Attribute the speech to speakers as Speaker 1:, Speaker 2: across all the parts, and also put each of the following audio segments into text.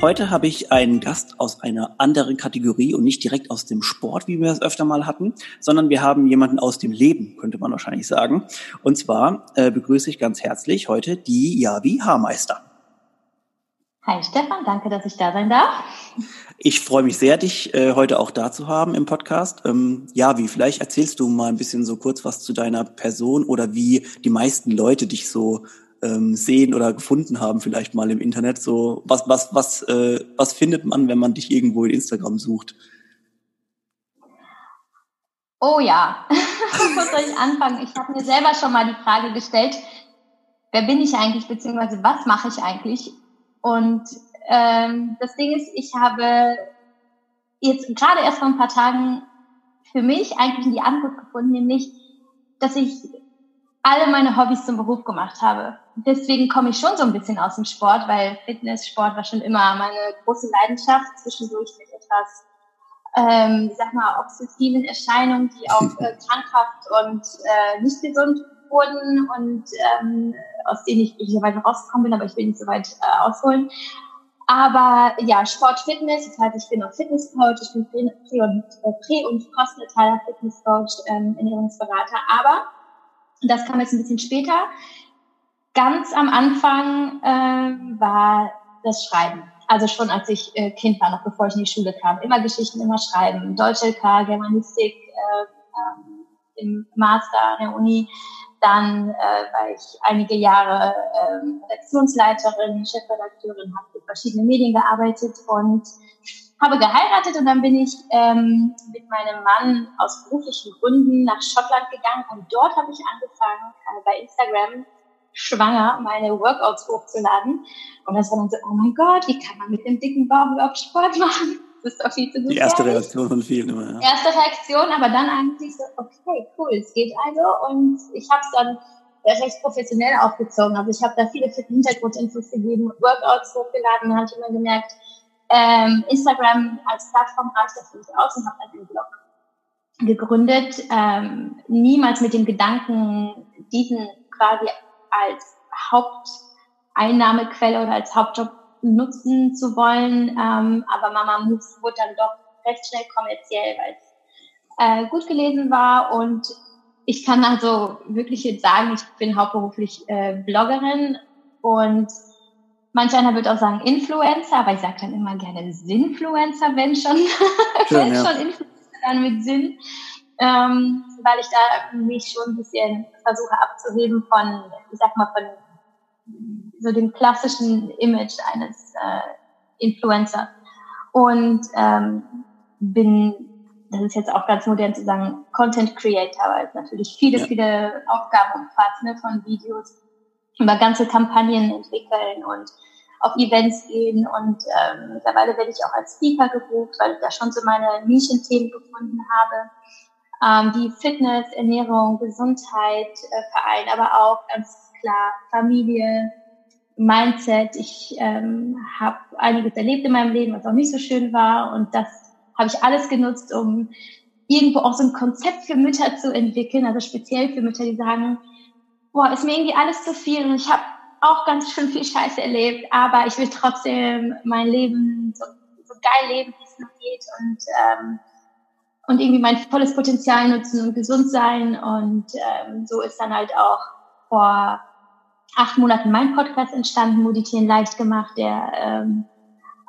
Speaker 1: Heute habe ich einen Gast aus einer anderen Kategorie und nicht direkt aus dem Sport, wie wir es öfter mal hatten, sondern wir haben jemanden aus dem Leben, könnte man wahrscheinlich sagen. Und zwar äh, begrüße ich ganz herzlich heute die Javi Haarmeister.
Speaker 2: Hi Stefan, danke, dass ich da sein darf.
Speaker 1: Ich freue mich sehr, dich äh, heute auch da zu haben im Podcast. Ähm, Javi, vielleicht erzählst du mal ein bisschen so kurz was zu deiner Person oder wie die meisten Leute dich so ähm, sehen oder gefunden haben, vielleicht mal im Internet. So, was, was, was, äh, was findet man, wenn man dich irgendwo in Instagram sucht?
Speaker 2: Oh ja, wo soll ich anfangen? Ich habe mir selber schon mal die Frage gestellt, wer bin ich eigentlich, beziehungsweise was mache ich eigentlich? Und ähm, das Ding ist, ich habe jetzt gerade erst vor ein paar Tagen für mich eigentlich die Antwort gefunden, nämlich, dass ich alle meine Hobbys zum Beruf gemacht habe. Deswegen komme ich schon so ein bisschen aus dem Sport, weil Fitness, Sport war schon immer meine große Leidenschaft, zwischendurch mit etwas, ähm, ich sag mal, obsessiven Erscheinungen, die auch äh, krankhaft und äh, nicht gesund wurden und ähm, aus denen ich glücklicherweise rausgekommen bin, aber ich will nicht so weit äh, ausholen. Aber ja, Sport, Fitness, das heißt, ich bin auch Fitnesscoach, ich bin Prä- und, äh, Prä- und Postnataler Fitnesscoach, ähm, Ernährungsberater, aber das kam jetzt ein bisschen später. Ganz am Anfang äh, war das Schreiben. Also schon als ich äh, Kind war, noch bevor ich in die Schule kam. Immer Geschichten, immer Schreiben. Deutsch LK, Germanistik, äh, ähm, im Master an der Uni. Dann äh, war ich einige Jahre äh, Redaktionsleiterin, Chefredakteurin, habe für verschiedene Medien gearbeitet und habe geheiratet und dann bin ich ähm, mit meinem Mann aus beruflichen Gründen nach Schottland gegangen und dort habe ich angefangen, äh, bei Instagram schwanger meine Workouts hochzuladen. Und das war dann so, oh mein Gott, wie kann man mit dem dicken Bauch überhaupt Sport machen? Das ist doch viel zu gut.
Speaker 1: Die erste Reaktion von vielen immer,
Speaker 2: ja. Erste Reaktion, aber dann eigentlich so, okay, cool, es geht also. Und ich habe es dann recht professionell aufgezogen. Also ich habe da viele Hintergrundinfos gegeben, Workouts hochgeladen, habe ich immer gemerkt, ähm, Instagram als Plattform reicht das nicht aus und habe dann einen Blog gegründet. Ähm, niemals mit dem Gedanken, diesen quasi als Haupteinnahmequelle oder als Hauptjob nutzen zu wollen. Ähm, aber Mama Moves wurde dann doch recht schnell kommerziell, weil es äh, gut gelesen war. Und ich kann also wirklich jetzt sagen, ich bin hauptberuflich äh, Bloggerin und Manch einer wird auch sagen Influencer, aber ich sage dann immer gerne Sinnfluencer, wenn schon, Schön, wenn ja. schon Influencer dann mit Sinn, ähm, weil ich da mich schon ein bisschen versuche abzuheben von, ich sag mal, von so dem klassischen Image eines äh, Influencers. Und ähm, bin, das ist jetzt auch ganz modern zu sagen, Content Creator, weil es natürlich viele, ja. viele Aufgaben umfasst, ne, von Videos über ganze Kampagnen entwickeln und auf Events gehen. Und ähm, mittlerweile werde ich auch als Speaker gebucht, weil ich da schon so meine Nischenthemen gefunden habe, ähm, die Fitness, Ernährung, Gesundheit äh, vereinen, aber auch ganz klar Familie, Mindset. Ich ähm, habe einiges erlebt in meinem Leben, was auch nicht so schön war. Und das habe ich alles genutzt, um irgendwo auch so ein Konzept für Mütter zu entwickeln, also speziell für Mütter, die sagen, boah, ist mir irgendwie alles zu viel und ich habe auch ganz schön viel Scheiße erlebt, aber ich will trotzdem mein Leben so, so geil leben, wie es noch geht und ähm, und irgendwie mein volles Potenzial nutzen und gesund sein und ähm, so ist dann halt auch vor acht Monaten mein Podcast entstanden, Meditieren leicht gemacht, der ähm,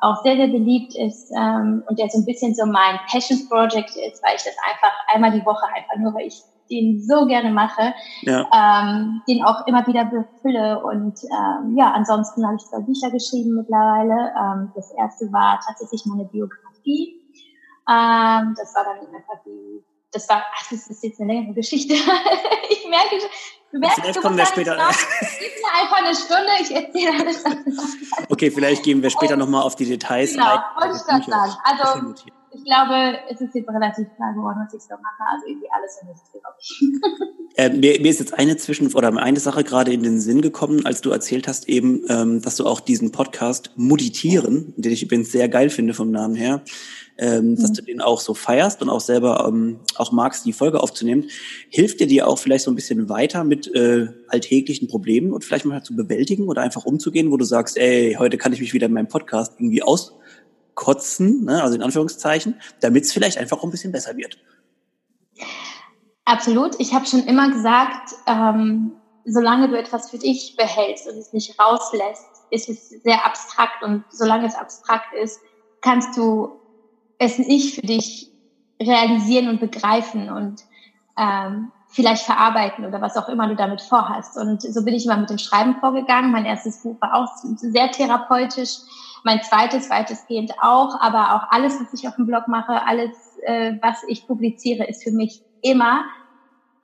Speaker 2: auch sehr, sehr beliebt ist ähm, und der so ein bisschen so mein Passion Project ist, weil ich das einfach einmal die Woche einfach nur, weil ich den so gerne mache, ja. ähm, den auch immer wieder befülle. Und ähm, ja, ansonsten habe ich zwei Bücher geschrieben mittlerweile. Ähm, das erste war tatsächlich meine Biografie. Ähm, das war dann einfach die, das war, ach, das ist jetzt eine längere Geschichte. ich merke,
Speaker 1: Du merkst, vielleicht kommen wir später.
Speaker 2: Gib mir einfach eine Stunde, ich erzähle alles.
Speaker 1: okay, vielleicht gehen wir später nochmal auf die Details
Speaker 2: genau, ein. Wollte ich das sagen. Also, ich glaube, es ist jetzt relativ klar geworden, was ich so mache. Also irgendwie alles und nichts, glaube ich.
Speaker 1: Äh, mir, mir ist jetzt eine Zwischen- oder eine Sache gerade in den Sinn gekommen, als du erzählt hast eben, ähm, dass du auch diesen Podcast Muditieren, den ich übrigens sehr geil finde vom Namen her, ähm, mhm. dass du den auch so feierst und auch selber ähm, auch magst, die Folge aufzunehmen. Hilft dir dir auch vielleicht so ein bisschen weiter mit äh, alltäglichen Problemen und vielleicht mal zu bewältigen oder einfach umzugehen, wo du sagst, ey, heute kann ich mich wieder in meinem Podcast irgendwie aus kotzen, ne, also in Anführungszeichen, damit es vielleicht einfach ein bisschen besser wird.
Speaker 2: Absolut. Ich habe schon immer gesagt, ähm, solange du etwas für dich behältst und es nicht rauslässt, ist es sehr abstrakt und solange es abstrakt ist, kannst du es nicht für dich realisieren und begreifen und ähm, vielleicht verarbeiten oder was auch immer du damit vorhast. Und so bin ich immer mit dem Schreiben vorgegangen. Mein erstes Buch war auch sehr therapeutisch mein zweites weitestgehend auch, aber auch alles, was ich auf dem Blog mache, alles, äh, was ich publiziere, ist für mich immer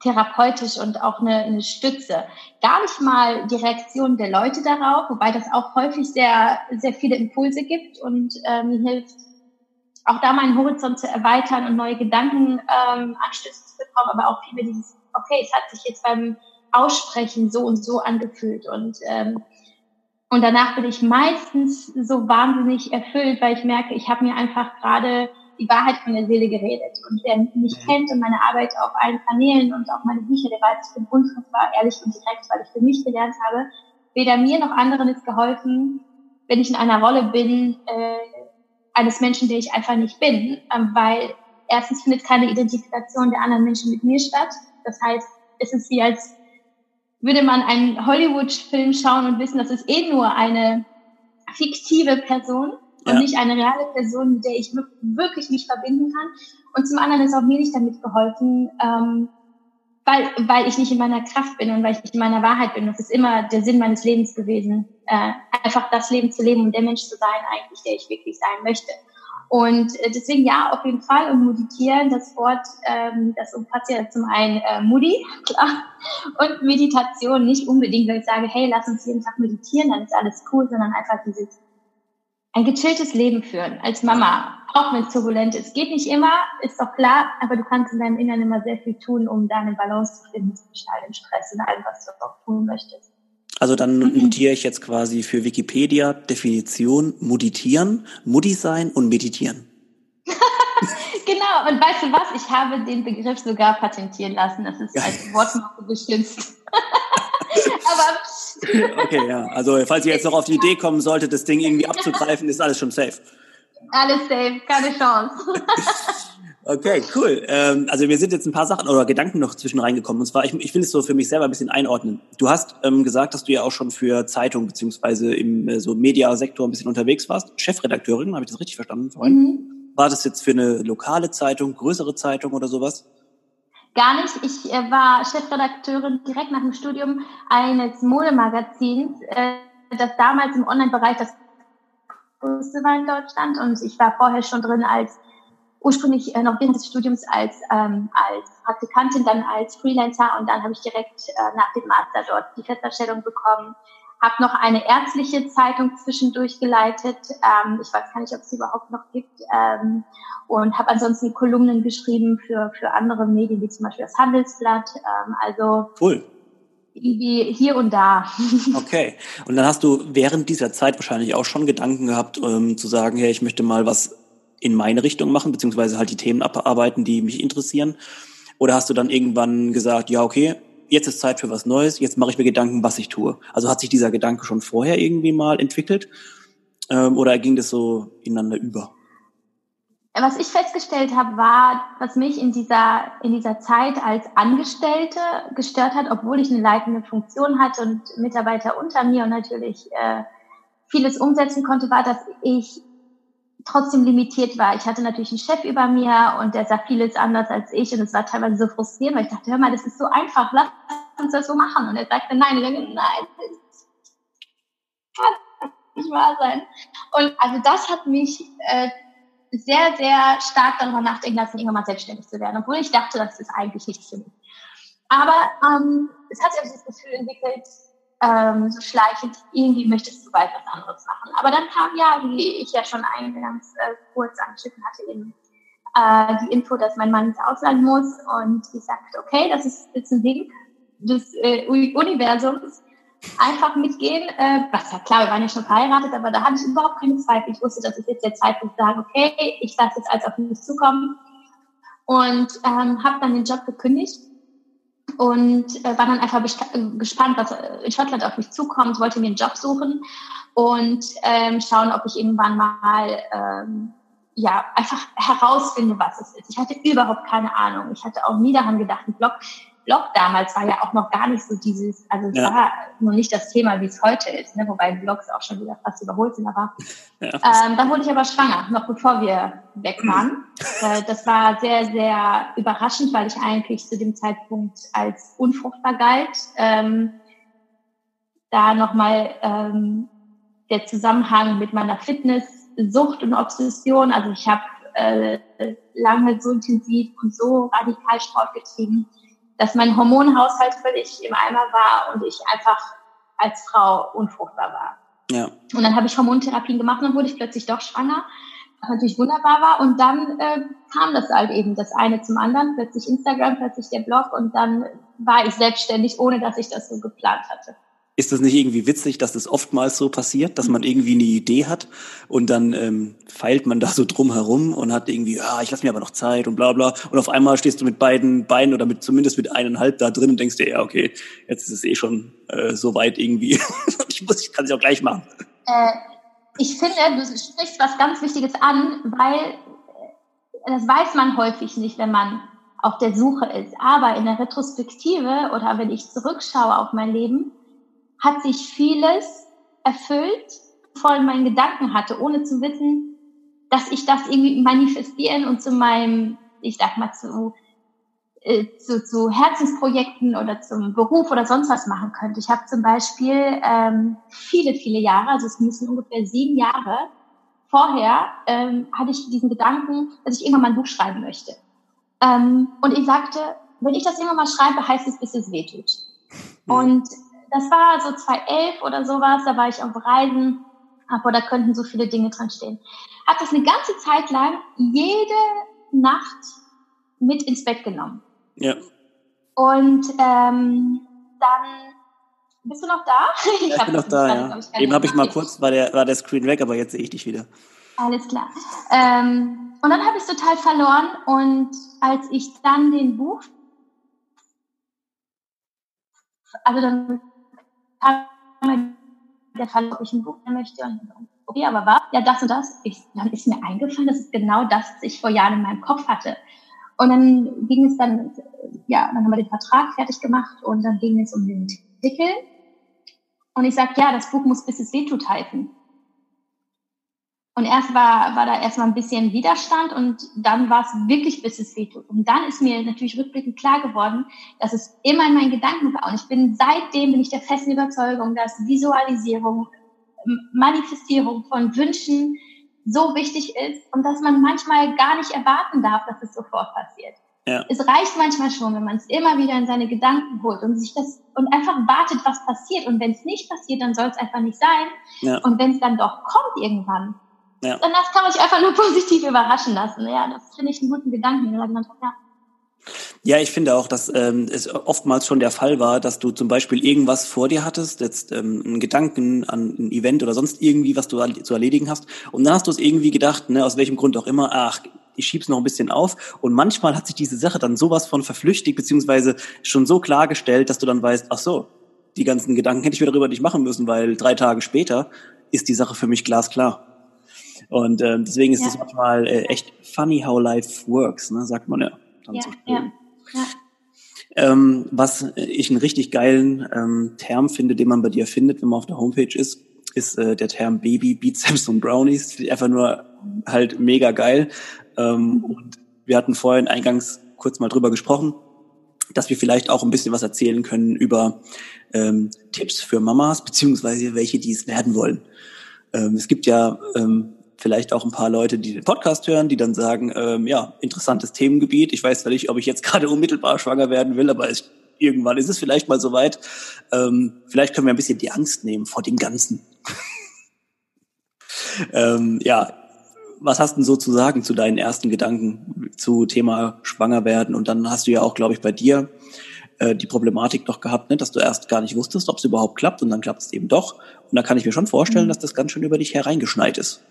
Speaker 2: therapeutisch und auch eine, eine Stütze. Gar nicht mal die Reaktion der Leute darauf, wobei das auch häufig sehr, sehr viele Impulse gibt und äh, mir hilft, auch da meinen Horizont zu erweitern und neue Gedanken ähm, Anstöße zu bekommen, aber auch viel dieses, okay, es hat sich jetzt beim Aussprechen so und so angefühlt und ähm, und danach bin ich meistens so wahnsinnig erfüllt, weil ich merke, ich habe mir einfach gerade die Wahrheit von der Seele geredet. Und wer mich mhm. kennt und meine Arbeit auf allen Kanälen und auch meine Bücher, der weiß, ich bin unfassbar ehrlich und direkt, weil ich für mich gelernt habe, weder mir noch anderen ist geholfen, wenn ich in einer Rolle bin, äh, eines Menschen, der ich einfach nicht bin. Ähm, weil erstens findet keine Identifikation der anderen Menschen mit mir statt. Das heißt, es ist wie als würde man einen Hollywood-Film schauen und wissen, das ist eh nur eine fiktive Person und ja. nicht eine reale Person, mit der ich wirklich mich verbinden kann. Und zum anderen ist auch mir nicht damit geholfen, ähm, weil, weil ich nicht in meiner Kraft bin und weil ich nicht in meiner Wahrheit bin. Das ist immer der Sinn meines Lebens gewesen, äh, einfach das Leben zu leben und der Mensch zu sein, eigentlich, der ich wirklich sein möchte. Und äh, deswegen ja, auf jeden Fall. Und meditieren, das Wort, ähm, das umfasst ja zum einen äh, Moody, klar, und Meditation nicht unbedingt, weil ich sage, hey, lass uns jeden Tag meditieren, dann ist alles cool, sondern einfach dieses ein gechilltes Leben führen als Mama, auch wenn es turbulent ist. Geht nicht immer, ist doch klar, aber du kannst in deinem Inneren immer sehr viel tun, um da eine Balance zu finden zwischen all dem Stress und allem, was du auch tun möchtest.
Speaker 1: Also dann mhm. notiere ich jetzt quasi für Wikipedia Definition Muditieren, Mudi sein und meditieren.
Speaker 2: genau, und weißt du was? Ich habe den Begriff sogar patentieren lassen. Das ist als Wortmarke geschützt.
Speaker 1: Aber okay, ja. Also falls ihr jetzt noch auf die Idee kommen solltet, das Ding irgendwie abzugreifen, ist alles schon safe.
Speaker 2: Alles safe, keine Chance.
Speaker 1: Okay, cool. Ähm, also mir sind jetzt ein paar Sachen oder Gedanken noch zwischen reingekommen. Und zwar, ich, ich will es so für mich selber ein bisschen einordnen. Du hast ähm, gesagt, dass du ja auch schon für Zeitung beziehungsweise im äh, so Mediasektor ein bisschen unterwegs warst. Chefredakteurin, habe ich das richtig verstanden vorhin? Mhm. War das jetzt für eine lokale Zeitung, größere Zeitung oder sowas?
Speaker 2: Gar nicht. Ich äh, war Chefredakteurin direkt nach dem Studium eines Modemagazins, äh, das damals im Online-Bereich das größte war in Deutschland. Und ich war vorher schon drin als ursprünglich äh, noch während des Studiums als, ähm, als Praktikantin, dann als Freelancer und dann habe ich direkt äh, nach dem Master dort die Festanstellung bekommen. Habe noch eine ärztliche Zeitung zwischendurch geleitet. Ähm, ich weiß gar nicht, ob es sie überhaupt noch gibt. Ähm, und habe ansonsten Kolumnen geschrieben für, für andere Medien, wie zum Beispiel das Handelsblatt. Ähm, also
Speaker 1: cool.
Speaker 2: Wie hier und da.
Speaker 1: Okay. Und dann hast du während dieser Zeit wahrscheinlich auch schon Gedanken gehabt, ähm, zu sagen, hey, ich möchte mal was in meine Richtung machen, beziehungsweise halt die Themen abarbeiten, die mich interessieren? Oder hast du dann irgendwann gesagt, ja, okay, jetzt ist Zeit für was Neues, jetzt mache ich mir Gedanken, was ich tue? Also hat sich dieser Gedanke schon vorher irgendwie mal entwickelt? Ähm, oder ging das so ineinander über?
Speaker 2: Was ich festgestellt habe, war, was mich in dieser, in dieser Zeit als Angestellte gestört hat, obwohl ich eine leitende Funktion hatte und Mitarbeiter unter mir und natürlich äh, vieles umsetzen konnte, war, dass ich trotzdem limitiert war. Ich hatte natürlich einen Chef über mir und der sah vieles anders als ich und es war teilweise so frustrierend, weil ich dachte, hör mal, das ist so einfach, lass uns das so machen. Und er sagte, nein, nein, nein, kann nicht wahr sein. Und also das hat mich äh, sehr, sehr stark darüber nachdenken lassen, irgendwann mal selbstständig zu werden, obwohl ich dachte, das ist eigentlich nichts für mich. Aber ähm, es hat sich das Gefühl entwickelt, ähm, so schleichend, irgendwie möchtest du bald was anderes machen. Aber dann kam ja, wie ich ja schon eingangs äh, kurz angeschnitten hatte, eben äh, die Info, dass mein Mann ins Ausland muss und ich sagte, okay, das ist jetzt ein Ding des äh, Universums, einfach mitgehen. Äh, was ja klar, wir waren ja schon verheiratet, aber da hatte ich überhaupt keine Zweifel. Ich wusste, das ist jetzt der Zeitpunkt sagen, okay, ich lasse jetzt alles auf mich zukommen und ähm, habe dann den Job gekündigt und äh, war dann einfach gespannt, was in Schottland auf mich zukommt, wollte mir einen Job suchen und ähm, schauen, ob ich irgendwann mal ähm, ja einfach herausfinde, was es ist. Ich hatte überhaupt keine Ahnung. Ich hatte auch nie daran gedacht, einen Blog Blog damals war ja auch noch gar nicht so dieses, also es ja. war noch nicht das Thema, wie es heute ist, ne? wobei Blogs auch schon wieder fast überholt sind. Aber ja. ähm, dann wurde ich aber schwanger, noch bevor wir weg waren. äh, das war sehr, sehr überraschend, weil ich eigentlich zu dem Zeitpunkt als unfruchtbar galt. Ähm, da nochmal ähm, der Zusammenhang mit meiner Fitness, Sucht und Obsession. Also ich habe äh, lange so intensiv und so radikal Sport getrieben dass mein Hormonhaushalt völlig im Eimer war und ich einfach als Frau unfruchtbar war. Ja. Und dann habe ich Hormontherapien gemacht und dann wurde ich plötzlich doch schwanger, was natürlich wunderbar war. Und dann äh, kam das halt eben das eine zum anderen, plötzlich Instagram, plötzlich der Blog und dann war ich selbstständig, ohne dass ich das so geplant hatte.
Speaker 1: Ist das nicht irgendwie witzig, dass das oftmals so passiert, dass man irgendwie eine Idee hat und dann ähm, feilt man da so drum herum und hat irgendwie, ja, ich lasse mir aber noch Zeit und bla bla. Und auf einmal stehst du mit beiden Beinen oder mit zumindest mit eineinhalb da drin und denkst dir, ja, okay, jetzt ist es eh schon äh, so weit irgendwie. ich muss, ich kann es auch gleich machen.
Speaker 2: Äh, ich finde, du sprichst was ganz Wichtiges an, weil äh, das weiß man häufig nicht, wenn man auf der Suche ist. Aber in der Retrospektive oder wenn ich zurückschaue auf mein Leben, hat sich vieles erfüllt, voll meinen Gedanken hatte, ohne zu wissen, dass ich das irgendwie manifestieren und zu meinem, ich sag mal, zu, äh, zu, zu Herzensprojekten oder zum Beruf oder sonst was machen könnte. Ich habe zum Beispiel ähm, viele, viele Jahre, also es müssen ungefähr sieben Jahre vorher, ähm, hatte ich diesen Gedanken, dass ich irgendwann mal ein Buch schreiben möchte. Ähm, und ich sagte, wenn ich das irgendwann mal schreibe, heißt es, bis es wehtut. Mhm. Und das war so 2011 oder sowas, da war ich auf Reisen, aber da könnten so viele Dinge dran stehen. Hat das eine ganze Zeit lang jede Nacht mit ins Bett genommen. Ja. Und ähm, dann bist du noch da?
Speaker 1: ich, ich bin noch da, ja. Ich Eben habe ich mal kurz, war der, war der Screen weg, aber jetzt sehe ich dich wieder.
Speaker 2: Alles klar. Ähm, und dann habe ich es total verloren und als ich dann den Buch, also dann der Fall, ob ich ein Buch möchte. Okay, aber was? Ja, das und das. Ich, dann ist mir eingefallen, das ist genau das, was ich vor Jahren in meinem Kopf hatte. Und dann ging es dann, ja, dann haben wir den Vertrag fertig gemacht und dann ging es um den Titel. Und ich sag, ja, das Buch muss bis es wehtut heißen. Und erst war, war da erstmal ein bisschen Widerstand und dann war es wirklich, bis es wehtut. Und dann ist mir natürlich rückblickend klar geworden, dass es immer in meinen Gedanken war. Und ich bin seitdem bin ich der festen Überzeugung, dass Visualisierung, Manifestierung von Wünschen so wichtig ist und dass man manchmal gar nicht erwarten darf, dass es sofort passiert. Ja. Es reicht manchmal schon, wenn man es immer wieder in seine Gedanken holt und sich das und einfach wartet, was passiert. Und wenn es nicht passiert, dann soll es einfach nicht sein. Ja. Und wenn es dann doch kommt irgendwann, ja. Und das kann man sich einfach nur positiv überraschen lassen. Ja, das finde ich einen guten Gedanken. Ja.
Speaker 1: Ja, ich finde auch, dass ähm, es oftmals schon der Fall war, dass du zum Beispiel irgendwas vor dir hattest, jetzt ähm, einen Gedanken an ein Event oder sonst irgendwie, was du zu erledigen hast. Und dann hast du es irgendwie gedacht, ne, aus welchem Grund auch immer, ach, ich schieb's noch ein bisschen auf. Und manchmal hat sich diese Sache dann sowas von verflüchtigt, beziehungsweise schon so klargestellt, dass du dann weißt, ach so, die ganzen Gedanken hätte ich mir darüber nicht machen müssen, weil drei Tage später ist die Sache für mich glasklar. Und ähm, deswegen ist es ja. manchmal äh, echt funny how life works, ne, sagt man ja. ja, so ja, ja. Ähm, was ich einen richtig geilen ähm, Term finde, den man bei dir findet, wenn man auf der Homepage ist, ist äh, der Term Baby, Bizeps und Brownies. Einfach nur halt mega geil. Ähm. Und wir hatten vorhin eingangs kurz mal drüber gesprochen, dass wir vielleicht auch ein bisschen was erzählen können über ähm, Tipps für Mamas, beziehungsweise welche, die es werden wollen. Ähm, es gibt ja ähm, vielleicht auch ein paar Leute, die den Podcast hören, die dann sagen, ähm, ja, interessantes Themengebiet. Ich weiß zwar nicht, ob ich jetzt gerade unmittelbar schwanger werden will, aber es, irgendwann ist es vielleicht mal soweit. Ähm, vielleicht können wir ein bisschen die Angst nehmen vor dem Ganzen. ähm, ja, was hast du denn so zu sagen zu deinen ersten Gedanken zu Thema schwanger werden? Und dann hast du ja auch, glaube ich, bei dir äh, die Problematik noch gehabt, ne, dass du erst gar nicht wusstest, ob es überhaupt klappt und dann klappt es eben doch. Und da kann ich mir schon vorstellen, mhm. dass das ganz schön über dich hereingeschneit ist.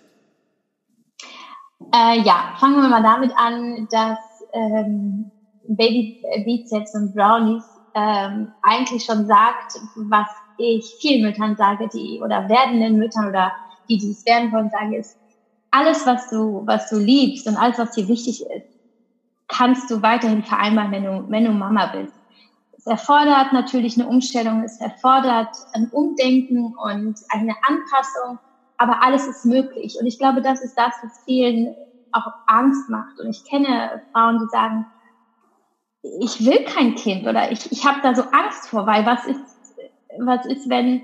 Speaker 2: Äh, ja, fangen wir mal damit an, dass ähm, Baby Bizeps und Brownies ähm, eigentlich schon sagt, was ich vielen Müttern sage, die oder werdenden Müttern oder die, die es werden wollen, sage, ist, alles, was du, was du liebst und alles, was dir wichtig ist, kannst du weiterhin vereinbaren, wenn du, wenn du Mama bist. Es erfordert natürlich eine Umstellung, es erfordert ein Umdenken und eine Anpassung, aber alles ist möglich. Und ich glaube, das ist das, was vielen auch Angst macht. Und ich kenne Frauen, die sagen, ich will kein Kind oder ich, ich habe da so Angst vor, weil was ist, was ist, wenn,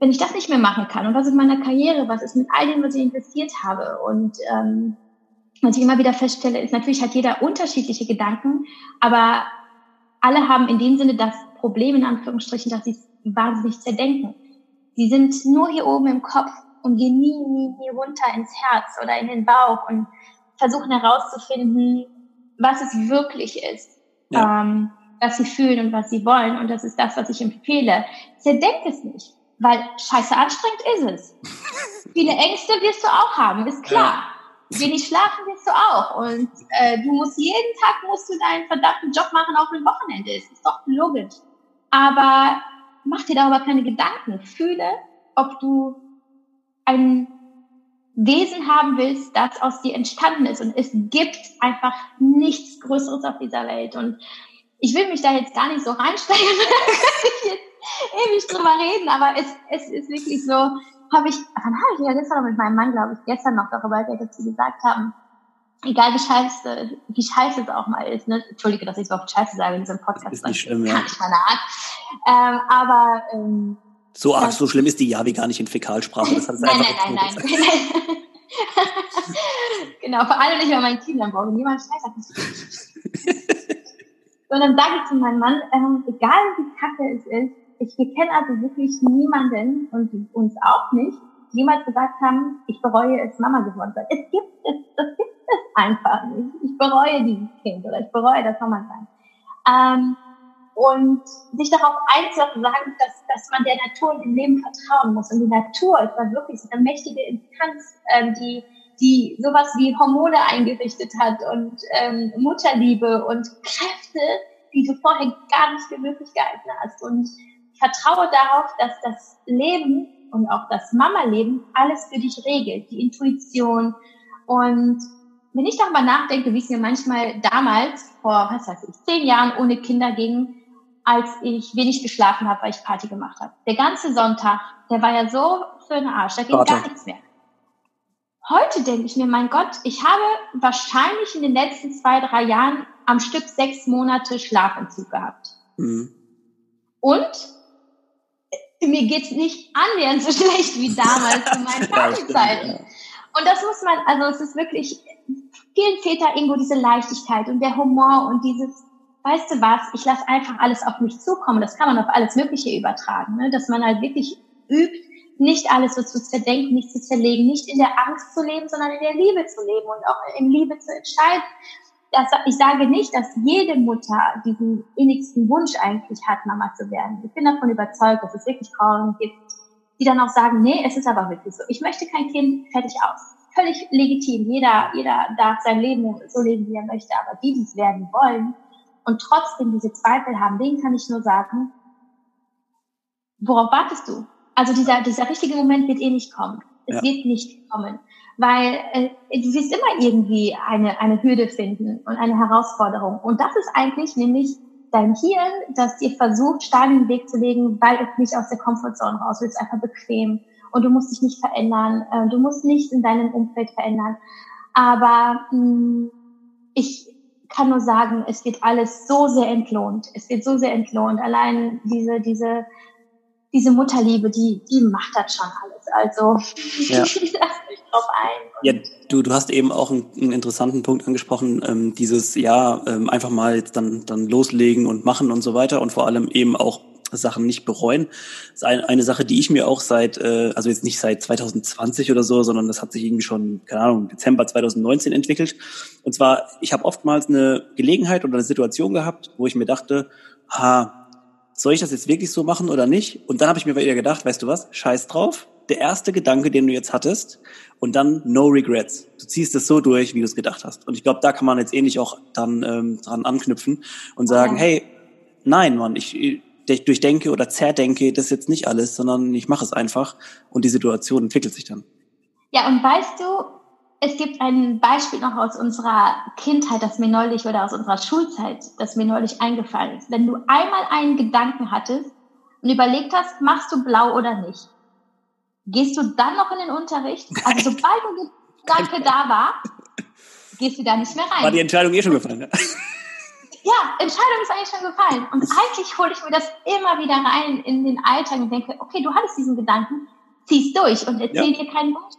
Speaker 2: wenn ich das nicht mehr machen kann? Und was ist mit meiner Karriere? Was ist mit all dem, was ich investiert habe? Und ähm, was ich immer wieder feststelle, ist, natürlich hat jeder unterschiedliche Gedanken, aber alle haben in dem Sinne das Problem, in Anführungsstrichen, dass sie es wahnsinnig zerdenken. Sie sind nur hier oben im Kopf und gehen nie, nie, nie runter ins Herz oder in den Bauch und versuchen herauszufinden, was es wirklich ist ja. ähm, was sie fühlen und was sie wollen. Und das ist das, was ich empfehle. Zerdenkt es nicht, weil scheiße anstrengend ist es. Viele Ängste wirst du auch haben, ist klar. Ja. Wenig schlafen wirst du auch. Und äh, du musst jeden Tag musst du deinen verdammten Job machen, auch am Wochenende. Das ist doch logisch. Aber mach dir darüber keine Gedanken. Fühle, ob du ein Wesen haben willst, das aus dir entstanden ist. Und es gibt einfach nichts Größeres auf dieser Welt. Und ich will mich da jetzt gar nicht so reinsteigen, ich jetzt ewig drüber reden, aber es, es ist wirklich so, habe ich, wann habe ich ja gestern mit meinem Mann, glaube ich, gestern noch darüber dazu gesagt haben, egal wie scheiße, wie scheiße es auch mal ist, ne? Entschuldige, dass ich so oft scheiße sage in diesem Podcast.
Speaker 1: Ist nicht schlimm, ja. Gar
Speaker 2: nicht meine Art. Ähm, aber ähm,
Speaker 1: so arg, so schlimm ist die Javi gar nicht in Fäkalsprache. Das hat es
Speaker 2: nein, nein, nein, nein. genau, vor allem nicht bei meinen Kindern brauche niemand Scheiß Und dann sage ich zu meinem Mann, ähm, egal wie kacke es ist, ich, wir kennen also wirklich niemanden und uns auch nicht, die jemals gesagt haben, ich bereue es, Mama geworden sein. Es gibt es, das gibt es einfach nicht. Ich bereue dieses Kind oder ich bereue das Mama sein. Ähm, und sich darauf einzulassen, sagen, dass, dass man der Natur und dem Leben vertrauen muss. Und die Natur ist dann wirklich so eine mächtige Instanz, ähm, die, die sowas wie Hormone eingerichtet hat und ähm, Mutterliebe und Kräfte, die du vorher gar nicht für möglich gehalten hast. Und vertraue darauf, dass das Leben und auch das Mama-Leben alles für dich regelt, die Intuition. Und wenn ich darüber nachdenke, wie es mir manchmal damals, vor, was weiß ich, zehn Jahren ohne Kinder ging, als ich wenig geschlafen habe, weil ich Party gemacht habe. Der ganze Sonntag, der war ja so für den Arsch, da ging Warte. gar nichts mehr. Heute denke ich mir, mein Gott, ich habe wahrscheinlich in den letzten zwei, drei Jahren am Stück sechs Monate Schlafentzug gehabt. Mhm. Und äh, mir geht's nicht annähernd so schlecht wie damals in meinen Partyzeiten. Und das muss man, also es ist wirklich, vielen fehlt da irgendwo diese Leichtigkeit und der Humor und dieses, weißt du was, ich lasse einfach alles auf mich zukommen. Das kann man auf alles Mögliche übertragen, ne? dass man halt wirklich übt, nicht alles so zu zerdenken, nicht zu zerlegen, nicht in der Angst zu leben, sondern in der Liebe zu leben und auch in Liebe zu entscheiden. Das, ich sage nicht, dass jede Mutter diesen innigsten Wunsch eigentlich hat, Mama zu werden. Ich bin davon überzeugt, dass es wirklich Frauen gibt, die dann auch sagen, nee, es ist aber wirklich so. Ich möchte kein Kind, fertig aus. Völlig legitim. Jeder, jeder darf sein Leben so leben, wie er möchte. Aber die, die es werden wollen, und trotzdem diese Zweifel haben, denen kann ich nur sagen, worauf wartest du? Also dieser, dieser richtige Moment wird eh nicht kommen. Es ja. wird nicht kommen, weil äh, du wirst immer irgendwie eine, eine Hürde finden und eine Herausforderung. Und das ist eigentlich nämlich dein Hirn, das dir versucht, Steine in den Weg zu legen, weil es nicht aus der Komfortzone raus willst, einfach bequem. Und du musst dich nicht verändern, äh, du musst nichts in deinem Umfeld verändern. Aber mh, hm, ich, kann nur sagen, es wird alles so sehr entlohnt. Es wird so sehr entlohnt. Allein diese, diese, diese Mutterliebe, die, die macht das schon alles. Also, ja. ich mich drauf ein.
Speaker 1: Ja, du, du hast eben auch einen, einen interessanten Punkt angesprochen, ähm, dieses, ja, ähm, einfach mal jetzt dann, dann loslegen und machen und so weiter und vor allem eben auch Sachen nicht bereuen. Das ist eine, eine Sache, die ich mir auch seit, äh, also jetzt nicht seit 2020 oder so, sondern das hat sich irgendwie schon, keine Ahnung, Dezember 2019 entwickelt. Und zwar, ich habe oftmals eine Gelegenheit oder eine Situation gehabt, wo ich mir dachte, ha, soll ich das jetzt wirklich so machen oder nicht? Und dann habe ich mir wieder gedacht, weißt du was, scheiß drauf. Der erste Gedanke, den du jetzt hattest, und dann no regrets. Du ziehst es so durch, wie du es gedacht hast. Und ich glaube, da kann man jetzt ähnlich auch dann ähm, dran anknüpfen und sagen, ja. hey, nein, Mann, ich durchdenke oder zerdenke das ist jetzt nicht alles, sondern ich mache es einfach und die Situation entwickelt sich dann.
Speaker 2: Ja, und weißt du, es gibt ein Beispiel noch aus unserer Kindheit, das mir neulich oder aus unserer Schulzeit, das mir neulich eingefallen ist. Wenn du einmal einen Gedanken hattest und überlegt hast, machst du blau oder nicht, gehst du dann noch in den Unterricht? Also sobald der Gedanke da war, gehst du da nicht mehr rein.
Speaker 1: War die Entscheidung eh schon gefallen? Ja?
Speaker 2: Ja, Entscheidung ist eigentlich schon gefallen. Und eigentlich hole ich mir das immer wieder rein in den Alltag und denke, okay, du hattest diesen Gedanken, zieh's durch und erzähl ja. dir keinen Bullshit.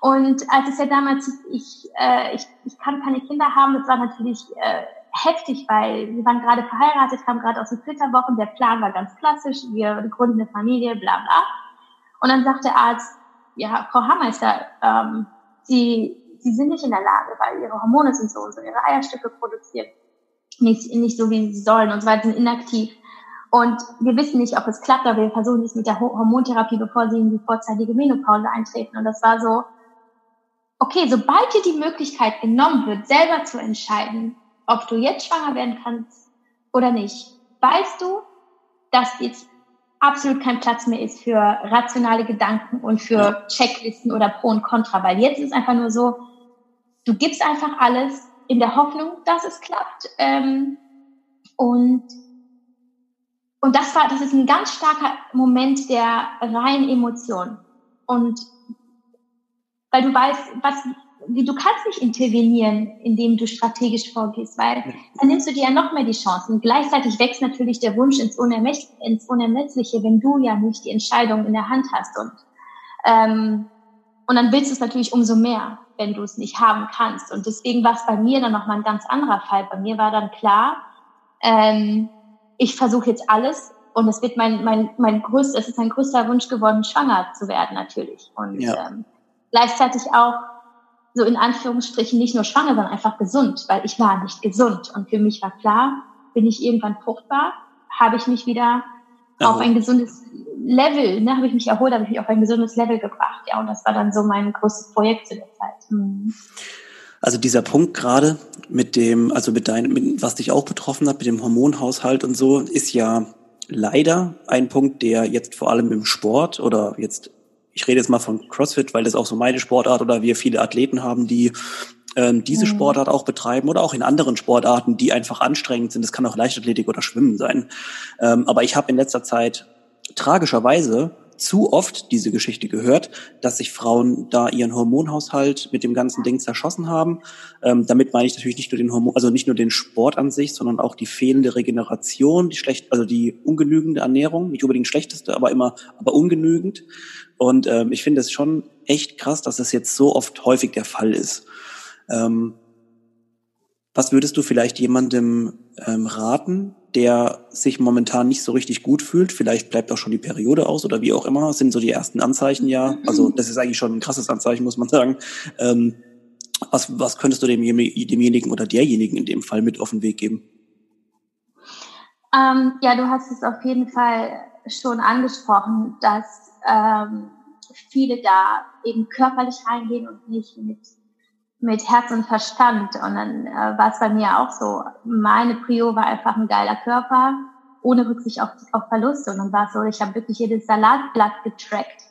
Speaker 2: Und als es ja damals, ich, äh, ich, ich kann keine Kinder haben, das war natürlich äh, heftig, weil wir waren gerade verheiratet, kamen gerade aus den Flitterwochen, der Plan war ganz klassisch, wir gründen eine Familie, bla bla. Und dann sagt der Arzt, ja, Frau Hammeister, ähm, Sie, Sie sind nicht in der Lage, weil Ihre Hormone sind so und so, Ihre Eierstücke produzieren nicht, nicht so, wie sie sollen und so weiter, sind inaktiv. Und wir wissen nicht, ob es klappt, aber wir versuchen es mit der Hormontherapie, bevor sie in die vorzeitige Menopause eintreten. Und das war so, okay, sobald dir die Möglichkeit genommen wird, selber zu entscheiden, ob du jetzt schwanger werden kannst oder nicht, weißt du, dass jetzt absolut kein Platz mehr ist für rationale Gedanken und für Checklisten oder Pro und Contra, weil jetzt ist einfach nur so, du gibst einfach alles in der Hoffnung, dass es klappt. Ähm, und und das war, das ist ein ganz starker Moment der reinen Emotion. Und weil du weißt, was, du kannst nicht intervenieren, indem du strategisch vorgehst, weil dann nimmst du dir ja noch mehr die Chancen. Gleichzeitig wächst natürlich der Wunsch ins, Unermess ins Unermessliche, wenn du ja nicht die Entscheidung in der Hand hast. Und, ähm, und dann willst du es natürlich umso mehr wenn du es nicht haben kannst. Und deswegen war es bei mir dann nochmal ein ganz anderer Fall. Bei mir war dann klar, ähm, ich versuche jetzt alles und es wird mein, mein, mein größter, es ist mein größter Wunsch geworden, schwanger zu werden natürlich. Und ja. ähm, gleichzeitig auch so in Anführungsstrichen nicht nur schwanger, sondern einfach gesund, weil ich war nicht gesund. Und für mich war klar, bin ich irgendwann fruchtbar, habe ich mich wieder ja. auf ein gesundes Level, ne, habe ich mich erholt, habe ich mich auf ein gesundes Level gebracht. Ja, und das war dann so mein größtes Projekt zu der Zeit. Mhm.
Speaker 1: Also dieser Punkt gerade mit dem, also mit deinem, mit, was dich auch betroffen hat, mit dem Hormonhaushalt und so, ist ja leider ein Punkt, der jetzt vor allem im Sport oder jetzt, ich rede jetzt mal von CrossFit, weil das auch so meine Sportart oder wir viele Athleten haben, die ähm, diese mhm. Sportart auch betreiben oder auch in anderen Sportarten, die einfach anstrengend sind. Das kann auch Leichtathletik oder Schwimmen sein. Ähm, aber ich habe in letzter Zeit tragischerweise zu oft diese Geschichte gehört, dass sich Frauen da ihren Hormonhaushalt mit dem ganzen Ding zerschossen haben. Ähm, damit meine ich natürlich nicht nur den Hormon, also nicht nur den Sport an sich, sondern auch die fehlende Regeneration, die schlecht, also die ungenügende Ernährung, nicht unbedingt schlechteste, aber immer, aber ungenügend. Und ähm, ich finde es schon echt krass, dass es jetzt so oft häufig der Fall ist. Ähm, was würdest du vielleicht jemandem ähm, raten, der sich momentan nicht so richtig gut fühlt? Vielleicht bleibt auch schon die Periode aus oder wie auch immer. Das sind so die ersten Anzeichen ja. Also das ist eigentlich schon ein krasses Anzeichen, muss man sagen. Ähm, was, was könntest du dem, demjenigen oder derjenigen in dem Fall mit auf den Weg geben?
Speaker 2: Ähm, ja, du hast es auf jeden Fall schon angesprochen, dass ähm, viele da eben körperlich reingehen und nicht mit mit Herz und Verstand. Und dann äh, war es bei mir auch so. Meine Prio war einfach ein geiler Körper, ohne Rücksicht auf, auf Verluste. Und dann war es so, ich habe wirklich jedes Salatblatt getrackt.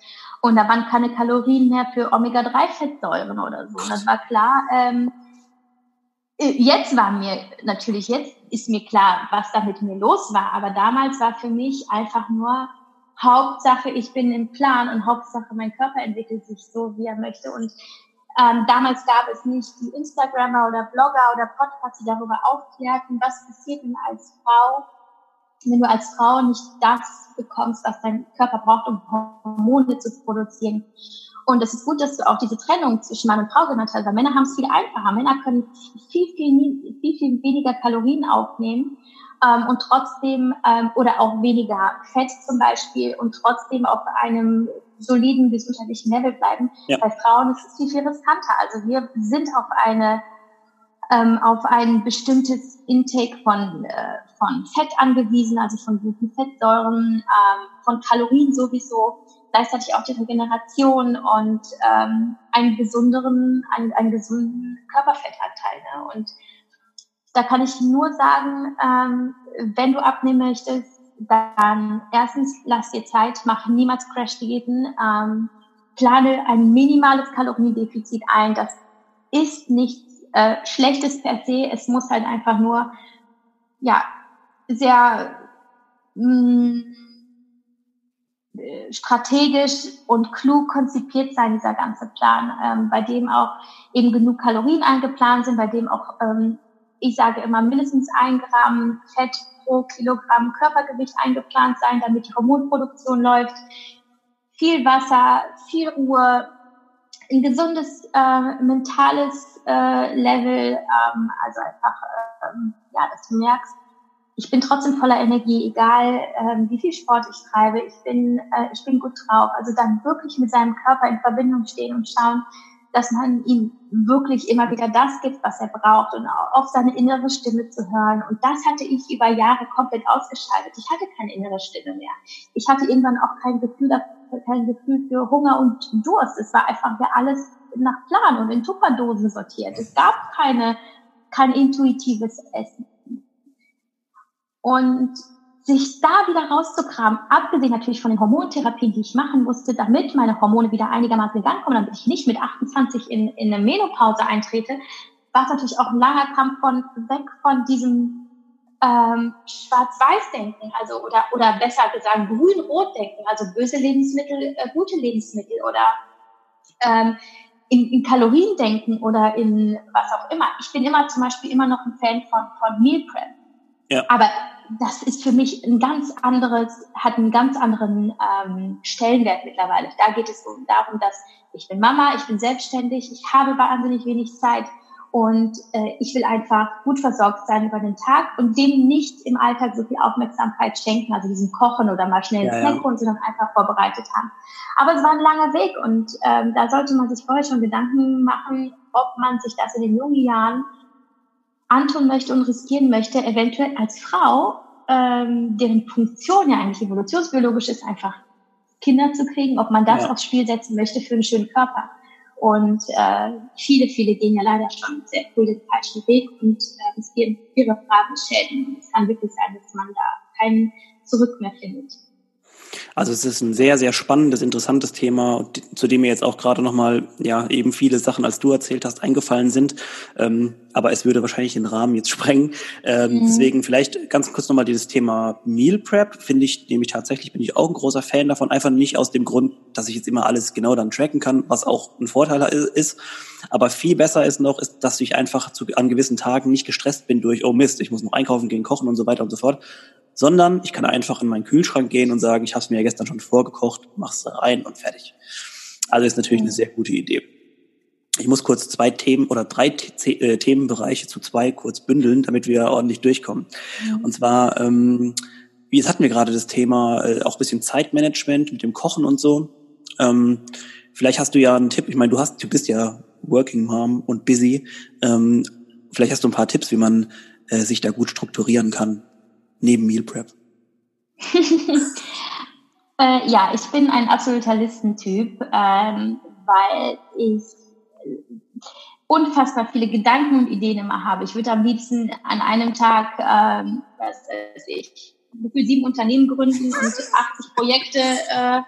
Speaker 2: Und da waren keine Kalorien mehr für Omega-3-Fettsäuren oder so. Und das war klar. Ähm, äh, jetzt war mir natürlich, jetzt ist mir klar, was da mit mir los war. Aber damals war für mich einfach nur Hauptsache, ich bin im Plan und Hauptsache, mein Körper entwickelt sich so, wie er möchte. Und ähm, damals gab es nicht die Instagrammer oder Blogger oder Podcasts, die darüber aufklärten, was passiert denn als Frau, wenn du als Frau nicht das bekommst, was dein Körper braucht, um Hormone zu produzieren. Und es ist gut, dass du auch diese Trennung zwischen Mann und Frau genannt hast, weil Männer haben es viel einfacher. Männer können viel, viel, viel, viel weniger Kalorien aufnehmen ähm, und trotzdem ähm, oder auch weniger Fett zum Beispiel und trotzdem auf einem soliden gesundheitlichen Level bleiben. Ja. Bei Frauen ist es viel, viel riskanter. Also wir sind auf eine ähm, auf ein bestimmtes Intake von, äh, von Fett angewiesen, also von guten Fettsäuren, ähm, von Kalorien sowieso, gleichzeitig auch die Regeneration und ähm, einen besonderen, einen, einen gesunden Körperfettanteil. Ne? Und da kann ich nur sagen, ähm, wenn du abnehmen möchtest, dann erstens lass dir Zeit, mach niemals Crash-Diäten, ähm, plane ein minimales Kaloriendefizit ein. Das ist nichts äh, Schlechtes per se. Es muss halt einfach nur ja sehr mh, mm, strategisch und klug konzipiert sein, dieser ganze Plan, ähm, bei dem auch eben genug Kalorien eingeplant sind, bei dem auch ähm, ich sage immer mindestens ein Gramm Fett pro Kilogramm Körpergewicht eingeplant sein, damit die Hormonproduktion läuft. Viel Wasser, viel Ruhe, ein gesundes äh, mentales äh, Level, ähm, also einfach, ähm, ja, dass du merkst, ich bin trotzdem voller Energie, egal ähm, wie viel Sport ich treibe, ich bin, äh, ich bin gut drauf. Also dann wirklich mit seinem Körper in Verbindung stehen und schauen, dass man ihm wirklich immer wieder das gibt, was er braucht und auf seine innere Stimme zu hören. Und das hatte ich über Jahre komplett ausgeschaltet. Ich hatte keine innere Stimme mehr. Ich hatte irgendwann auch kein Gefühl, kein Gefühl für Hunger und Durst. Es war einfach ja alles nach Plan und in Tupperdosen sortiert. Es gab keine, kein intuitives Essen. Und sich da wieder rauszukramen, abgesehen natürlich von den Hormontherapien, die ich machen musste, damit meine Hormone wieder einigermaßen in Gang kommen, damit ich nicht mit 28 in, in eine Menopause eintrete, war es natürlich auch ein langer Kampf von weg von diesem ähm, Schwarz-Weiß-Denken, also oder oder besser gesagt Grün-Rot-Denken, also böse Lebensmittel, äh, gute Lebensmittel oder ähm, in, in Kalorien denken oder in was auch immer. Ich bin immer zum Beispiel immer noch ein Fan von von Meal Prep. Ja. Aber das ist für mich ein ganz anderes, hat einen ganz anderen ähm, Stellenwert mittlerweile. Da geht es darum, dass ich bin Mama, ich bin selbstständig, ich habe wahnsinnig wenig Zeit und äh, ich will einfach gut versorgt sein über den Tag und dem nicht im Alltag so viel Aufmerksamkeit schenken, also diesen Kochen oder mal schnell ja, Snack holen, ja. sondern einfach vorbereitet haben. Aber es war ein langer Weg und ähm, da sollte man sich vorher schon Gedanken machen, ob man sich das in den jungen Jahren antun möchte und riskieren möchte, eventuell als Frau, ähm, deren Funktion ja eigentlich evolutionsbiologisch ist, einfach Kinder zu kriegen, ob man das ja. aufs Spiel setzen möchte für einen schönen Körper. Und äh, viele, viele gehen ja leider schon sehr früh den falschen Weg und äh, riskieren ihre Fragen Schäden. Und es kann wirklich sein, dass man da keinen Zurück mehr findet.
Speaker 1: Also es ist ein sehr, sehr spannendes, interessantes Thema, zu dem mir jetzt auch gerade nochmal, ja, eben viele Sachen, als du erzählt hast, eingefallen sind. Ähm, aber es würde wahrscheinlich den Rahmen jetzt sprengen. Ähm, mhm. Deswegen vielleicht ganz kurz nochmal dieses Thema Meal Prep, finde ich, nämlich tatsächlich bin ich auch ein großer Fan davon. Einfach nicht aus dem Grund, dass ich jetzt immer alles genau dann tracken kann, was auch ein Vorteil ist. Aber viel besser ist noch, ist, dass ich einfach zu, an gewissen Tagen nicht gestresst bin durch, oh Mist, ich muss noch einkaufen gehen, kochen und so weiter und so fort, sondern ich kann einfach in meinen Kühlschrank gehen und sagen, ich habe es mir ja gestern schon vorgekocht, mach's rein und fertig. Also ist natürlich eine sehr gute Idee. Ich muss kurz zwei Themen oder drei äh, Themenbereiche zu zwei kurz bündeln, damit wir ordentlich durchkommen. Mhm. Und zwar, ähm, wie jetzt hatten wir gerade das Thema äh, auch bisschen Zeitmanagement mit dem Kochen und so. Ähm, vielleicht hast du ja einen Tipp. Ich meine, du hast, du bist ja Working Mom und busy. Ähm, vielleicht hast du ein paar Tipps, wie man äh, sich da gut strukturieren kann neben Meal Prep?
Speaker 2: äh, ja, ich bin ein absoluter Listentyp, ähm, weil ich unfassbar viele Gedanken und Ideen immer habe. Ich würde am liebsten an einem Tag, ähm, was weiß ich, für sieben Unternehmen gründen und 80 Projekte äh,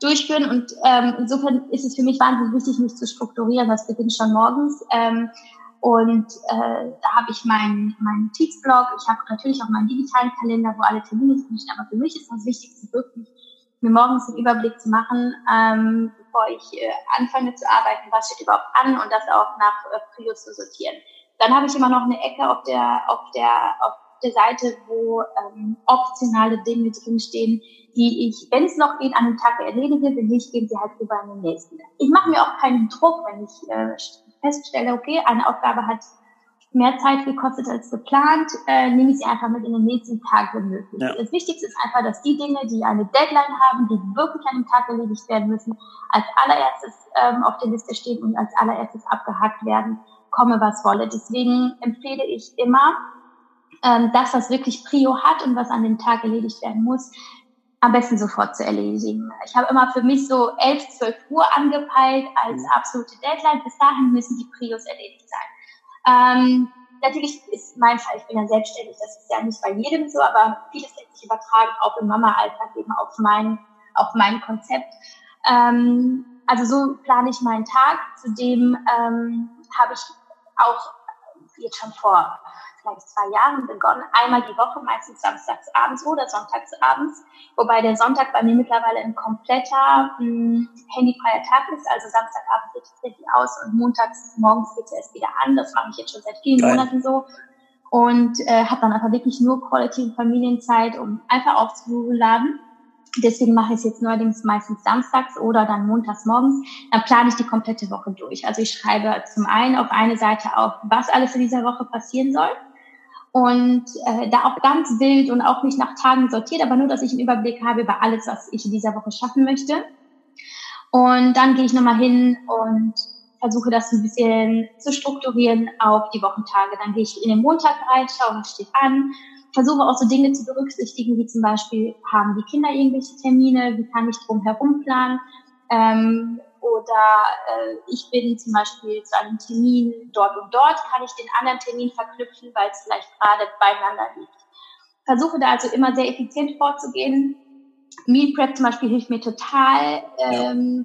Speaker 2: durchführen. Und ähm, insofern ist es für mich wahnsinnig wichtig, mich zu strukturieren. Das beginnt schon morgens. Ähm, und äh, da habe ich meinen mein Notizblog, ich habe natürlich auch meinen digitalen Kalender, wo alle Termine drin stehen. Aber für mich ist das Wichtigste wirklich, mir morgens einen Überblick zu machen, ähm, bevor ich äh, anfange zu arbeiten, was steht überhaupt an und das auch nach äh, Prio zu sortieren. Dann habe ich immer noch eine Ecke auf der, auf der, auf der Seite, wo ähm, optionale Dinge drinstehen, die ich, wenn es noch geht, an einem Tag erledige, wenn nicht, gehen sie halt über in den nächsten. Ich mache mir auch keinen Druck, wenn ich äh, feststelle, okay, eine Aufgabe hat mehr Zeit gekostet als geplant, äh, nehme ich sie einfach mit in den nächsten Tag wenn möglich. Ja. Das Wichtigste ist einfach, dass die Dinge, die eine Deadline haben, die wirklich an dem Tag erledigt werden müssen, als allererstes ähm, auf der Liste stehen und als allererstes abgehakt werden, komme was wolle. Deswegen empfehle ich immer, ähm, das, was wirklich Prio hat und was an dem Tag erledigt werden muss, am besten sofort zu erledigen. Ich habe immer für mich so 11, 12 Uhr angepeilt als mhm. absolute Deadline. Bis dahin müssen die Prios erledigt sein. Ähm, natürlich ist mein Fall, ich bin ja selbstständig, das ist ja nicht bei jedem so, aber vieles lässt sich übertragen, auch im Mama-Alltag eben auf mein, auf mein Konzept. Ähm, also so plane ich meinen Tag. Zudem ähm, habe ich auch jetzt schon vor vielleicht zwei Jahren begonnen, einmal die Woche, meistens samstags abends oder sonntags abends, wobei der Sonntag bei mir mittlerweile ein kompletter mh, hm, handyfreier Tag ist, also Samstagabend geht es richtig aus und montags morgens geht es erst wieder an, das mache ich jetzt schon seit vielen Geil. Monaten so. Und äh, habe dann einfach wirklich nur Quality Familienzeit, um einfach aufzuladen. Deswegen mache ich es jetzt neuerdings meistens samstags oder dann montags morgens. Dann plane ich die komplette Woche durch. Also ich schreibe zum einen auf eine Seite auf, was alles in dieser Woche passieren soll und äh, da auch ganz wild und auch nicht nach Tagen sortiert, aber nur, dass ich einen Überblick habe über alles, was ich in dieser Woche schaffen möchte. Und dann gehe ich nochmal hin und versuche das ein bisschen zu strukturieren auf die Wochentage. Dann gehe ich in den Montag rein, schaue, was steht an, versuche auch so Dinge zu berücksichtigen, wie zum Beispiel, haben die Kinder irgendwelche Termine, wie kann ich drum herum planen, ähm, oder äh, ich bin zum Beispiel zu einem Termin dort und dort, kann ich den anderen Termin verknüpfen, weil es vielleicht gerade beieinander liegt. Versuche da also immer sehr effizient vorzugehen. Meal Prep zum Beispiel hilft mir total, ähm,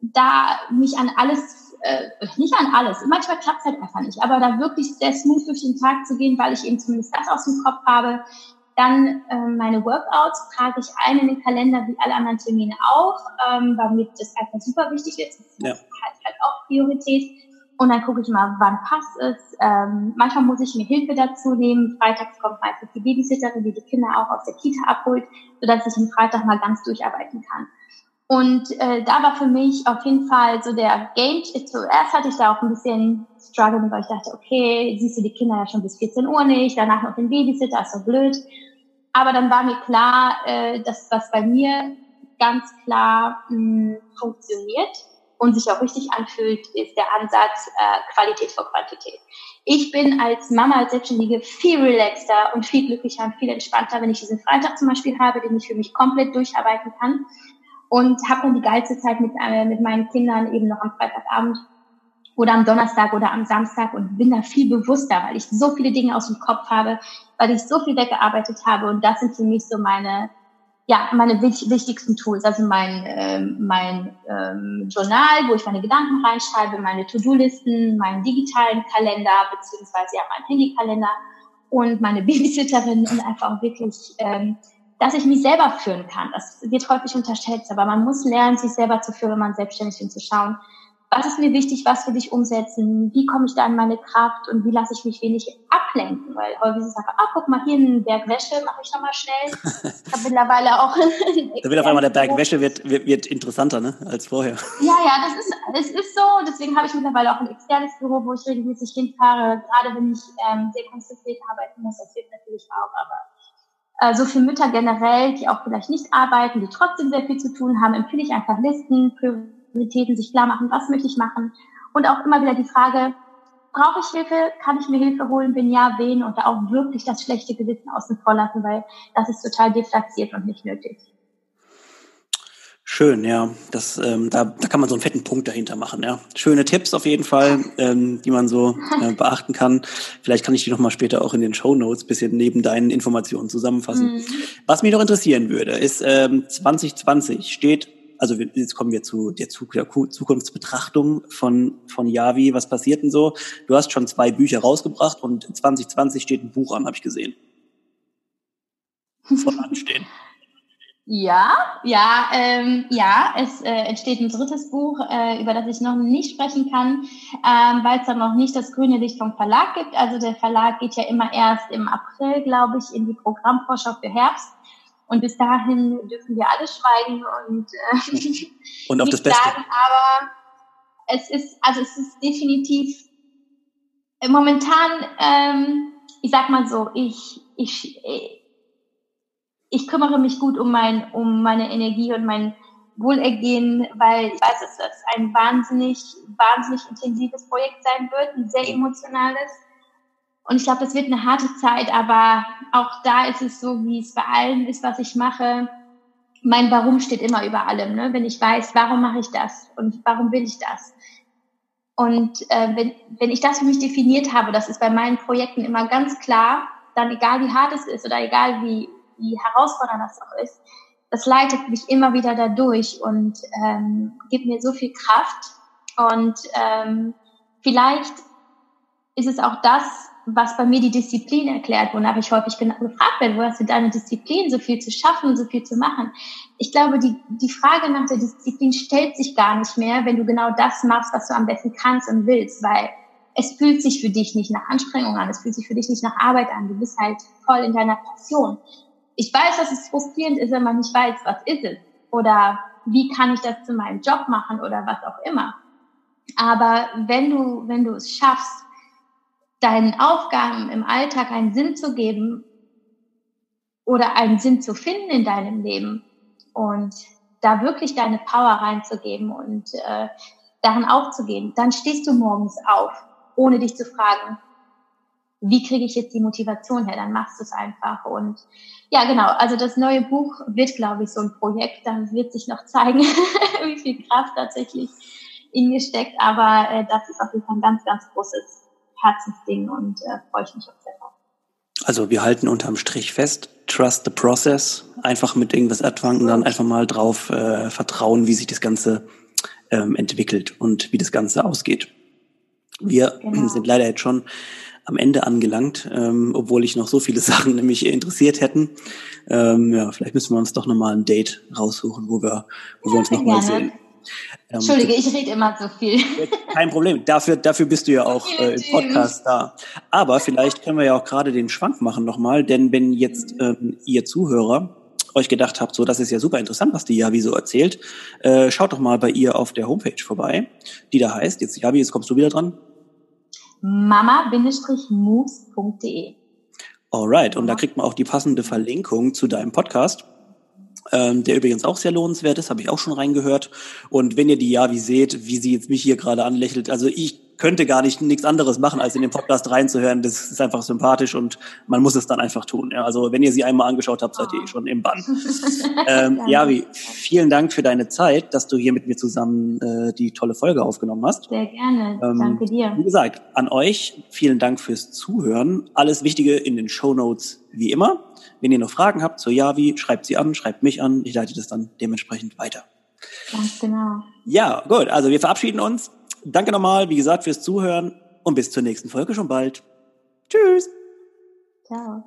Speaker 2: da mich an alles, äh, nicht an alles, manchmal klappt es halt einfach nicht, aber da wirklich sehr smooth durch den Tag zu gehen, weil ich eben zumindest das aus dem Kopf habe, dann ähm, meine Workouts trage ich ein in den Kalender, wie alle anderen Termine auch, ähm, weil mir das einfach super wichtig ist. Das ja. hat halt auch Priorität. Und dann gucke ich mal, wann passt es. Ähm, manchmal muss ich mir Hilfe dazu nehmen. Freitags kommt meistens die Babysitterin, die die Kinder auch aus der Kita abholt, sodass ich am Freitag mal ganz durcharbeiten kann. Und äh, da war für mich auf jeden Fall so der Game. Zuerst hatte ich da auch ein bisschen Struggle, weil ich dachte, okay, siehst du die Kinder ja schon bis 14 Uhr nicht, danach noch den Babysitter, ist so blöd. Aber dann war mir klar, äh, dass was bei mir ganz klar mh, hm, funktioniert und sich auch richtig anfühlt, ist der Ansatz äh, Qualität vor Quantität. Ich bin als Mama, als Selbstständige viel relaxter und viel glücklicher und viel entspannter, wenn ich diesen Freitag zum Beispiel habe, den ich für mich komplett durcharbeiten kann und habe dann die geilste Zeit mit, äh, mit meinen Kindern eben noch am Freitagabend oder am Donnerstag oder am Samstag und bin da viel bewusster, weil ich so viele Dinge aus dem Kopf habe, weil ich so viel weggearbeitet habe. Und das sind für mich so meine ja meine wichtigsten Tools, also mein ähm, mein ähm, Journal, wo ich meine Gedanken reinschreibe, meine To-Do-Listen, meinen digitalen Kalender beziehungsweise ja meinen Handykalender und meine Babysitterin und einfach wirklich ähm, dass ich mich selber führen kann. Das wird häufig unterschätzt, aber man muss lernen, sich selber zu führen, wenn man selbstständig ist, zu schauen, was ist mir wichtig, was will ich umsetzen, wie komme ich da in meine Kraft und wie lasse ich mich wenig ablenken, weil häufig ist es einfach, ah, guck mal, hier ein Berg Wäsche, mache ich nochmal schnell. Ich habe mittlerweile auch...
Speaker 1: da wird auf einmal der Berg Wäsche wird, wird, wird interessanter ne, als vorher.
Speaker 2: Ja, ja, das ist, das ist so, deswegen habe ich mittlerweile auch ein externes Büro, wo ich regelmäßig hinfahre, gerade wenn ich ähm, sehr konzentriert arbeiten muss, das hilft natürlich auch, aber so für Mütter generell, die auch vielleicht nicht arbeiten, die trotzdem sehr viel zu tun haben, empfehle ich einfach Listen, Prioritäten, sich klar machen, was möchte ich machen. Und auch immer wieder die Frage, brauche ich Hilfe? Kann ich mir Hilfe holen? Wenn ja, wen? Und da auch wirklich das schlechte Gewissen außen vor lassen, weil das ist total deplatziert und nicht nötig.
Speaker 1: Schön, ja. Das, ähm, da, da kann man so einen fetten Punkt dahinter machen, ja. Schöne Tipps auf jeden Fall, ähm, die man so äh, beachten kann. Vielleicht kann ich die nochmal später auch in den Show Notes bisschen neben deinen Informationen zusammenfassen. Mhm. Was mich noch interessieren würde, ist ähm, 2020 steht also jetzt kommen wir zu der Zukunftsbetrachtung von, von Yavi. Was passiert denn so? Du hast schon zwei Bücher rausgebracht und 2020 steht ein Buch an, habe ich gesehen. Von anstehen.
Speaker 2: Ja, ja, ähm, ja, es äh, entsteht ein drittes Buch, äh, über das ich noch nicht sprechen kann, ähm, weil es dann noch nicht das grüne Licht vom Verlag gibt. Also der Verlag geht ja immer erst im April, glaube ich, in die Programmvorschau für Herbst. Und bis dahin dürfen wir alle schweigen und, äh,
Speaker 1: und auf das Beste.
Speaker 2: Sagen, aber es ist, also es ist definitiv Momentan, ähm, ich sag mal so, ich, ich, ich kümmere mich gut um mein, um meine Energie und mein Wohlergehen, weil ich weiß, dass das ein wahnsinnig, wahnsinnig intensives Projekt sein wird, ein sehr emotionales. Und ich glaube, das wird eine harte Zeit, aber auch da ist es so, wie es bei allem ist, was ich mache. Mein Warum steht immer über allem. Ne? Wenn ich weiß, warum mache ich das und warum will ich das? Und äh, wenn, wenn ich das für mich definiert habe, das ist bei meinen Projekten immer ganz klar, dann egal wie hart es ist oder egal wie, wie herausfordernd das auch ist, das leitet mich immer wieder dadurch und ähm, gibt mir so viel Kraft. Und ähm, vielleicht ist es auch das, was bei mir die Disziplin erklärt, wonach ich häufig gefragt werde, wo hast du deine Disziplin, so viel zu schaffen, so viel zu machen. Ich glaube, die, die Frage nach der Disziplin stellt sich gar nicht mehr, wenn du genau das machst, was du am besten kannst und willst, weil es fühlt sich für dich nicht nach Anstrengung an, es fühlt sich für dich nicht nach Arbeit an, du bist halt voll in deiner Passion. Ich weiß, dass es frustrierend ist, wenn man nicht weiß, was ist es oder wie kann ich das zu meinem Job machen oder was auch immer. Aber wenn du, wenn du es schaffst, deinen Aufgaben im Alltag einen Sinn zu geben oder einen Sinn zu finden in deinem Leben und da wirklich deine Power reinzugeben und äh, darin aufzugehen, dann stehst du morgens auf, ohne dich zu fragen, wie kriege ich jetzt die Motivation her? Dann machst du es einfach. Und ja, genau, also das neue Buch wird, glaube ich, so ein Projekt. Da wird sich noch zeigen, wie viel Kraft tatsächlich in mir steckt. Aber äh, das ist auf jeden Fall ein ganz, ganz großes Herzensding und äh, freue ich mich auch sehr drauf.
Speaker 1: Also wir halten unterm Strich fest, trust the process, einfach mit irgendwas anfangen und dann einfach mal drauf äh, vertrauen, wie sich das Ganze ähm, entwickelt und wie das Ganze ausgeht. Wir genau. sind leider jetzt schon am Ende angelangt, ähm, obwohl ich noch so viele Sachen nämlich interessiert hätten. Ähm, ja, vielleicht müssen wir uns doch nochmal ein Date raussuchen, wo wir, wo wir uns nochmal sehen.
Speaker 2: Ähm, Entschuldige, ich rede immer so viel.
Speaker 1: Kein Problem. Dafür, dafür bist du ja auch äh, im Podcast da. Aber vielleicht können wir ja auch gerade den Schwank machen nochmal, denn wenn jetzt ähm, ihr Zuhörer euch gedacht habt, so das ist ja super interessant, was die Javi so erzählt, äh, schaut doch mal bei ihr auf der Homepage vorbei, die da heißt, jetzt Javi, jetzt kommst du wieder dran.
Speaker 2: mama-moves.de
Speaker 1: Alright, und da kriegt man auch die passende Verlinkung zu deinem Podcast ähm, der übrigens auch sehr lohnenswert ist, habe ich auch schon reingehört. Und wenn ihr die Javi seht, wie sie jetzt mich hier gerade anlächelt, also ich könnte gar nicht nichts anderes machen, als in den Podcast reinzuhören. Das ist einfach sympathisch und man muss es dann einfach tun. Ja, also wenn ihr sie einmal angeschaut habt, seid ihr eh schon im Bann. ähm, Javi, vielen Dank für deine Zeit, dass du hier mit mir zusammen äh, die tolle Folge aufgenommen hast.
Speaker 2: Sehr gerne. Ähm, Danke dir.
Speaker 1: Wie gesagt, an euch vielen Dank fürs Zuhören. Alles Wichtige in den Show Notes wie immer. Wenn ihr noch Fragen habt zur Yavi, schreibt sie an, schreibt mich an. Ich leite das dann dementsprechend weiter.
Speaker 2: Ganz genau.
Speaker 1: Ja, gut. Also wir verabschieden uns. Danke nochmal, wie gesagt, fürs Zuhören und bis zur nächsten Folge schon bald. Tschüss.
Speaker 2: Ciao.